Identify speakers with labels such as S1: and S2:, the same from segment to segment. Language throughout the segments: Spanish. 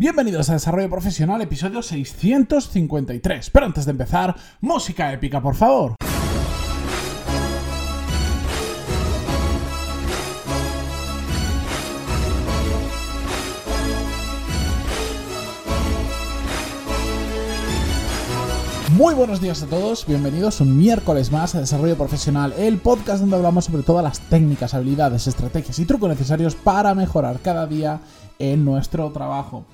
S1: Bienvenidos a Desarrollo Profesional, episodio 653. Pero antes de empezar, música épica, por favor. Muy buenos días a todos, bienvenidos un miércoles más a Desarrollo Profesional, el podcast donde hablamos sobre todas las técnicas, habilidades, estrategias y trucos necesarios para mejorar cada día en nuestro trabajo.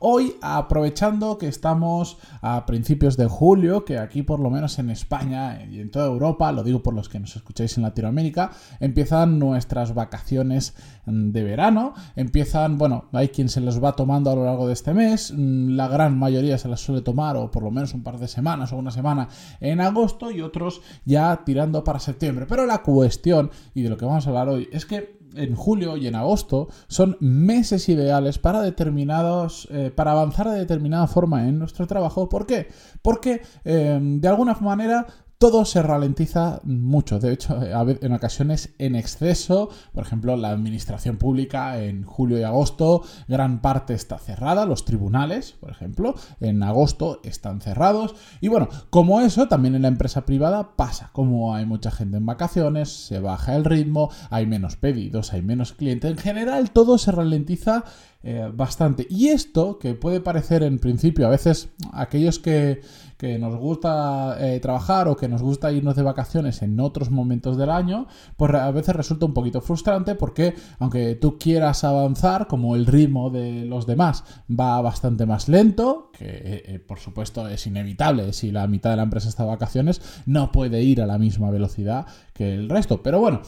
S1: Hoy, aprovechando que estamos a principios de julio, que aquí por lo menos en España y en toda Europa, lo digo por los que nos escucháis en Latinoamérica, empiezan nuestras vacaciones de verano, empiezan, bueno, hay quien se los va tomando a lo largo de este mes, la gran mayoría se las suele tomar o por lo menos un par de semanas o una semana en agosto y otros ya tirando para septiembre. Pero la cuestión, y de lo que vamos a hablar hoy, es que en julio y en agosto son meses ideales para determinados, eh, para avanzar de determinada forma en nuestro trabajo. ¿Por qué? Porque eh, de alguna manera todo se ralentiza mucho, de hecho, en ocasiones en exceso. Por ejemplo, la administración pública en julio y agosto, gran parte está cerrada, los tribunales, por ejemplo, en agosto están cerrados. Y bueno, como eso, también en la empresa privada pasa, como hay mucha gente en vacaciones, se baja el ritmo, hay menos pedidos, hay menos clientes. En general, todo se ralentiza eh, bastante. Y esto, que puede parecer en principio a veces aquellos que que nos gusta eh, trabajar o que nos gusta irnos de vacaciones en otros momentos del año, pues a veces resulta un poquito frustrante porque aunque tú quieras avanzar, como el ritmo de los demás va bastante más lento, que eh, por supuesto es inevitable si la mitad de la empresa está de vacaciones, no puede ir a la misma velocidad que el resto. Pero bueno,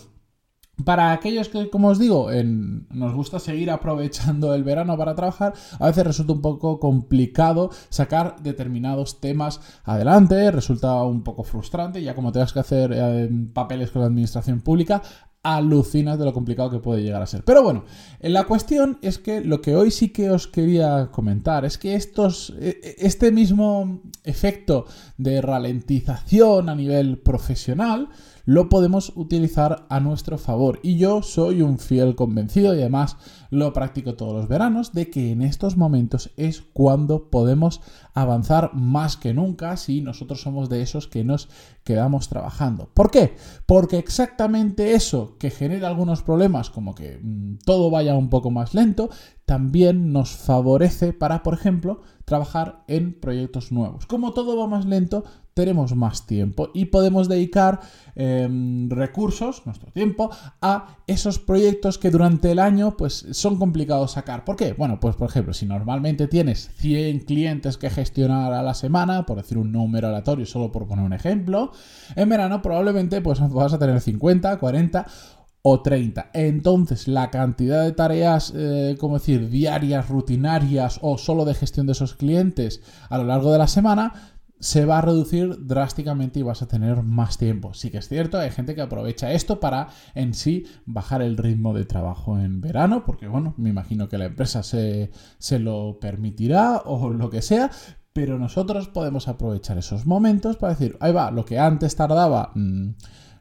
S1: para aquellos que, como os digo, nos gusta seguir aprovechando el verano para trabajar, a veces resulta un poco complicado sacar determinados temas adelante, resulta un poco frustrante, ya como tengas que hacer eh, papeles con la administración pública, alucinas de lo complicado que puede llegar a ser. Pero bueno, la cuestión es que lo que hoy sí que os quería comentar es que estos, e, e, este mismo efecto de ralentización a nivel profesional, lo podemos utilizar a nuestro favor. Y yo soy un fiel convencido y además lo practico todos los veranos de que en estos momentos es cuando podemos avanzar más que nunca si nosotros somos de esos que nos quedamos trabajando. ¿Por qué? Porque exactamente eso que genera algunos problemas como que mm, todo vaya un poco más lento, también nos favorece para, por ejemplo, trabajar en proyectos nuevos. Como todo va más lento, tenemos más tiempo y podemos dedicar em, recursos, nuestro tiempo, a esos proyectos que durante el año pues son complicados sacar. ¿Por qué? Bueno, pues por ejemplo, si normalmente tienes 100 clientes que gestionar a la semana, por decir un número aleatorio, solo por poner un ejemplo, en verano probablemente pues vas a tener 50, 40 o 30. Entonces, la cantidad de tareas, eh, como decir, diarias, rutinarias o solo de gestión de esos clientes a lo largo de la semana se va a reducir drásticamente y vas a tener más tiempo. Sí que es cierto, hay gente que aprovecha esto para en sí bajar el ritmo de trabajo en verano, porque bueno, me imagino que la empresa se, lo permitirá o lo que sea, pero nosotros podemos aprovechar esos momentos para decir, ahí va, lo que antes tardaba... Mm,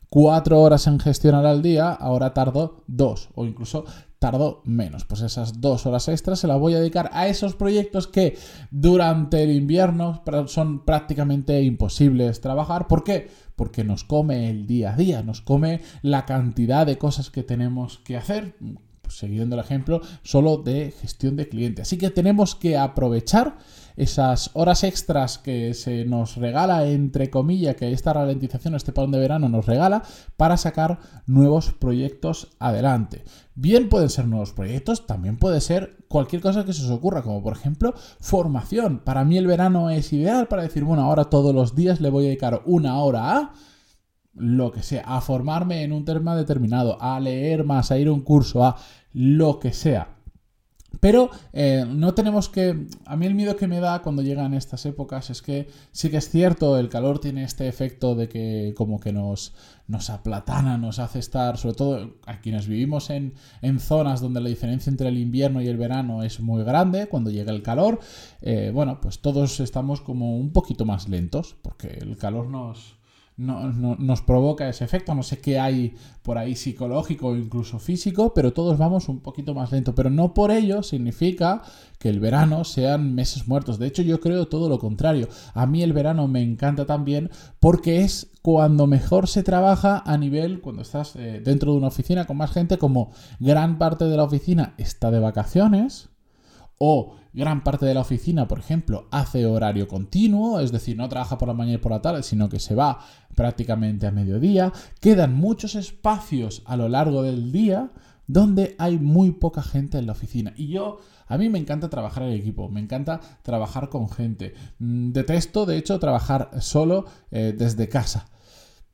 S1: cuatro horas en gestionar al día, ahora tardo dos o incluso tardo menos. Pues esas dos horas extras se las voy a dedicar a esos proyectos que durante el invierno son prácticamente imposibles trabajar. ¿Por qué? Porque nos come el día a día, nos come la cantidad de cosas que tenemos que hacer. Pues, siguiendo el ejemplo, solo de gestión de clientes. Así que tenemos que aprovechar esas horas extras que se nos regala, entre comillas, que esta ralentización, este parón de verano nos regala, para sacar nuevos proyectos adelante. Bien pueden ser nuevos proyectos, también puede ser cualquier cosa que se os ocurra, como por ejemplo formación. Para mí el verano es ideal para decir, bueno, ahora todos los días le voy a dedicar una hora a lo que sea, a formarme en un tema determinado, a leer más, a ir a un curso, a lo que sea. Pero eh, no tenemos que... A mí el miedo que me da cuando llegan estas épocas es que sí que es cierto, el calor tiene este efecto de que como que nos, nos aplatana, nos hace estar, sobre todo a quienes vivimos en, en, zonas donde la diferencia entre el invierno y el verano es muy grande, cuando llega el calor, eh, bueno, pues todos estamos como un poquito más lentos, porque el calor nos nos provoca ese efecto. No sé qué hay por ahí psicológico o incluso físico, pero todos vamos un poquito más lento. Pero no por ello significa que el verano sean meses muertos. De hecho, yo creo todo lo contrario. A mí el verano me encanta también porque es cuando mejor se trabaja a nivel, cuando estás eh, dentro de una oficina con más gente, como gran parte de la oficina está de vacaciones o gran parte de la oficina, por ejemplo, hace horario continuo, es decir, no trabaja por la mañana y por la tarde, sino que se va prácticamente a mediodía, quedan muchos espacios a lo largo del día donde hay muy poca gente en la oficina. Y yo, a mí me encanta trabajar en equipo, me encanta trabajar con gente. Mm, detesto, de hecho, trabajar solo eh, desde casa.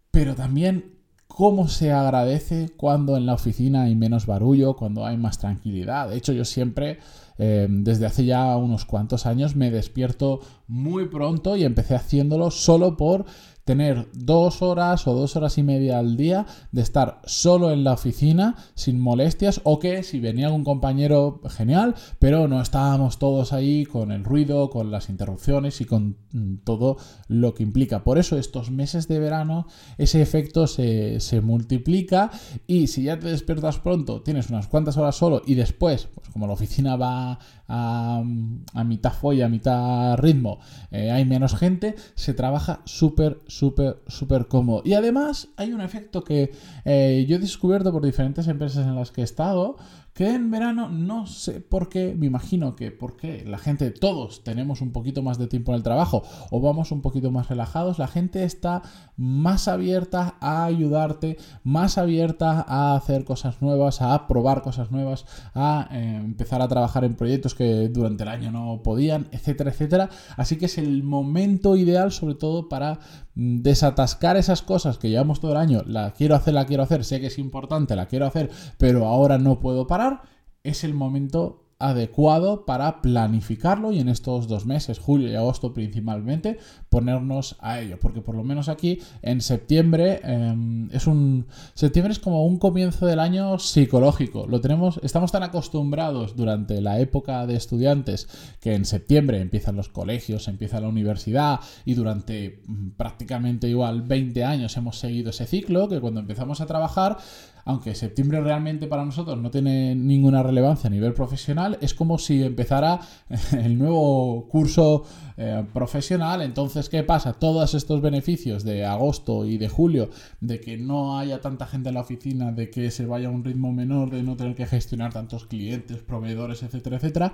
S1: Pero también cómo se agradece cuando en la oficina hay menos barullo, cuando hay más tranquilidad. De hecho, yo siempre Em, desde hace ya unos cuantos años me despierto muy pronto y empecé haciéndolo solo por tener dos horas o dos horas y media al día de estar solo en la oficina sin molestias o que si venía algún compañero genial, pero no estábamos todos ahí con el ruido, con las interrupciones y con mm, todo lo que implica. Por eso estos meses de verano ese efecto se, se multiplica y si ya te despiertas pronto, tienes unas cuantas horas solo y después, pues como la oficina va a, mitad folla, a mitad ritmo, eh, hay menos gente, se trabaja súper, súper, súper cómodo. Y además hay un efecto que eh, yo he descubierto por diferentes empresas en las que he estado, que en verano no sé por qué, me imagino que porque la gente, todos tenemos un poquito más de tiempo en el trabajo o vamos un poquito más relajados, la gente está más abierta a ayudarte, más abierta a hacer cosas nuevas, a probar cosas nuevas, a eh, empezar a trabajar en proyectos que durante el año no podían, etcétera, etcétera. Así que es el momento ideal sobre todo para desatascar esas cosas que llevamos todo el año, la quiero hacer, la quiero hacer, sé que es importante, la quiero hacer, pero ahora no puedo parar es el momento adecuado para planificarlo y en estos dos meses, julio y agosto principalmente, ponernos a ello. Porque por lo menos aquí en septiembre em, es un. Septiembre es como un comienzo del año psicológico. Lo tenemos. Estamos tan acostumbrados durante la época de estudiantes que en septiembre empiezan los colegios, empieza la universidad y durante mm, prácticamente igual 20 años hemos seguido ese ciclo que cuando empezamos a trabajar aunque septiembre realmente para nosotros no tiene ninguna relevancia a nivel profesional, es como si empezara el nuevo curso eh, profesional. Entonces, ¿qué pasa? Todos estos beneficios de agosto y de julio, de que no haya tanta gente en la oficina, de que se vaya a un ritmo menor, de no tener que gestionar tantos clientes, proveedores, etcétera, etcétera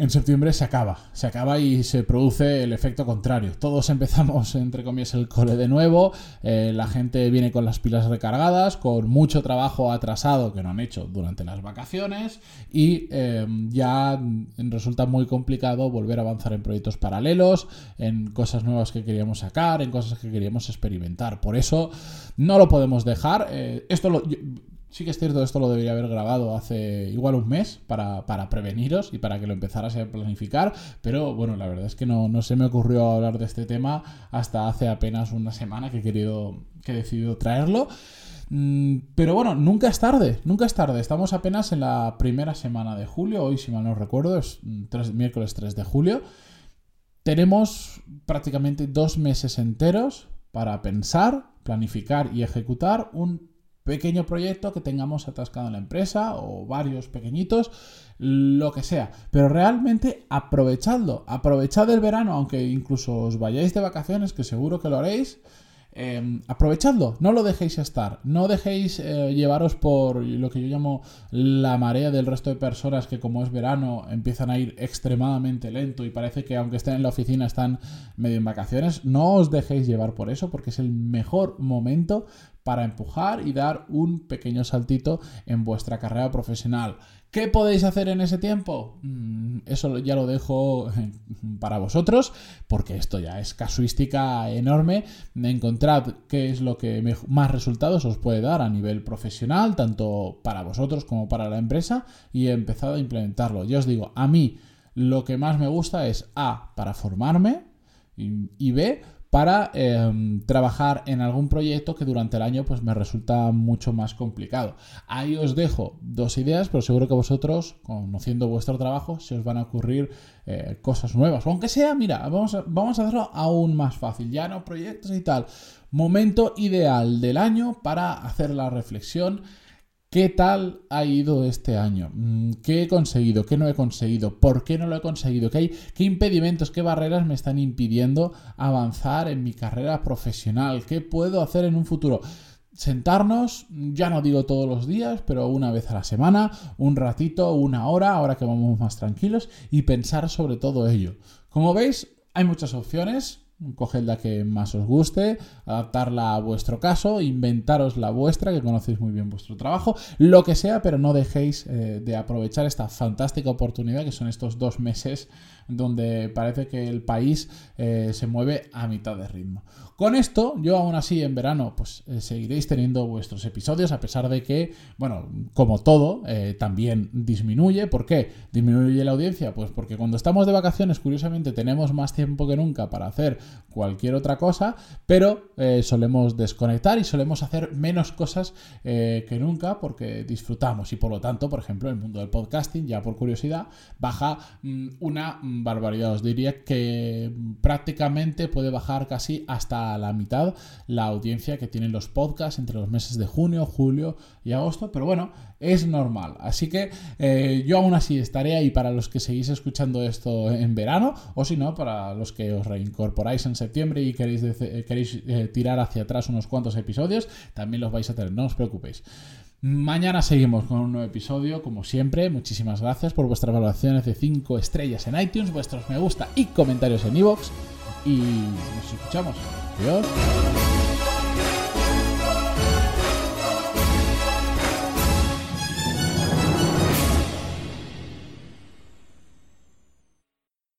S1: en septiembre se acaba, se acaba y se produce el efecto contrario. Todos empezamos, entre comillas, el cole de nuevo, eh, la gente viene con las pilas recargadas, con mucho trabajo atrasado que no han hecho durante las vacaciones y em, ya resulta muy complicado volver a avanzar en proyectos paralelos, en cosas nuevas que queríamos sacar, en cosas que queríamos experimentar. Por eso no lo podemos dejar. Eh, esto lo, Sí que es cierto, esto lo debería haber grabado hace igual un mes para, preveniros y para que lo empezaras a planificar, pero bueno, la verdad es que no, no se me ocurrió hablar de este tema hasta hace apenas una semana que he querido, que he decidido traerlo. Mm, pero bueno, nunca es tarde, nunca es tarde. Estamos apenas en la primera semana de julio, hoy si mal no recuerdo, es miércoles 3 de julio. Tenemos prácticamente dos meses enteros para pensar, planificar y ejecutar un pequeño proyecto que tengamos atascado en la empresa o varios pequeñitos, lo que sea. Pero realmente aprovechadlo, aprovechad el verano, aunque incluso os vayáis de vacaciones, que seguro que lo haréis. Em, aprovechadlo, no lo dejéis estar, no dejéis eh, llevaros por lo que yo llamo la marea del resto de personas que como es verano empiezan a ir extremadamente lento y parece que aunque estén en la oficina están medio en vacaciones, no os dejéis llevar por eso porque es el mejor momento para empujar y dar un pequeño saltito en vuestra carrera profesional. ¿Qué podéis hacer en ese tiempo? Mm, eso ya lo dejo para vosotros, porque esto ya es casuística enorme. Encontrad qué es lo que más resultados os puede dar a nivel profesional, tanto para vosotros como para la empresa, y empezad a implementarlo. Ya os digo, a mí lo que más me gusta es A, para formarme, y B, para em, trabajar en algún proyecto que durante el año pues me resulta mucho más complicado. Ahí os dejo dos ideas, pero seguro que vosotros, conociendo vuestro trabajo, se os van a ocurrir eh, cosas nuevas. aunque sea, mira, vamos a, vamos a hacerlo aún más fácil, ya no proyectos y tal. Momento ideal del año para hacer la reflexión ¿Qué tal ha ido este año? Mm, ¿Qué he conseguido? ¿Qué no he conseguido? ¿Por qué no lo he conseguido? ¿Qué, hay, qué impedimentos, qué barreras me están impidiendo avanzar en mi carrera profesional? ¿Qué puedo hacer en un futuro? sentarnos, ya no digo todos los días, pero una vez a la semana, un ratito, una hora, ahora que vamos más tranquilos, y pensar sobre todo ello. Como veis, hay muchas opciones, Coged la que más os guste, adaptarla a vuestro caso, inventaros la vuestra, que conocéis muy bien vuestro trabajo, lo que sea, pero no dejéis eh, de aprovechar esta fantástica oportunidad que son estos dos meses donde parece que el país eh, se mueve a mitad de ritmo. Con esto, yo aún así en verano, pues eh, seguiréis teniendo vuestros episodios, a pesar de que, bueno, como todo, también disminuye. ¿Por qué? ¿Disminuye la audiencia? Pues porque cuando estamos de vacaciones, curiosamente, tenemos más tiempo que nunca para hacer cualquier otra cosa, pero eh, solemos desconectar y solemos hacer menos cosas eh, que nunca porque disfrutamos y por lo tanto, por ejemplo, el mundo del podcasting, ya por curiosidad, baja mm, una barbaridad. Os diría que prácticamente puede bajar casi hasta la mitad la audiencia que tienen los podcasts entre los meses de junio, julio y agosto, pero bueno, es normal. Así que eh, yo aún así estaré ahí para los que seguís escuchando esto en verano o si no, para los que os reincorporáis en septiembre y queréis, eh, queréis eh, tirar hacia atrás unos cuantos episodios, también los vais a tener, no os preocupéis. Mañana seguimos con un nuevo episodio, como siempre. Muchísimas gracias por vuestras valoraciones de 5 estrellas en iTunes, vuestros me gusta y comentarios en iVoox. Y nos escuchamos. Adiós.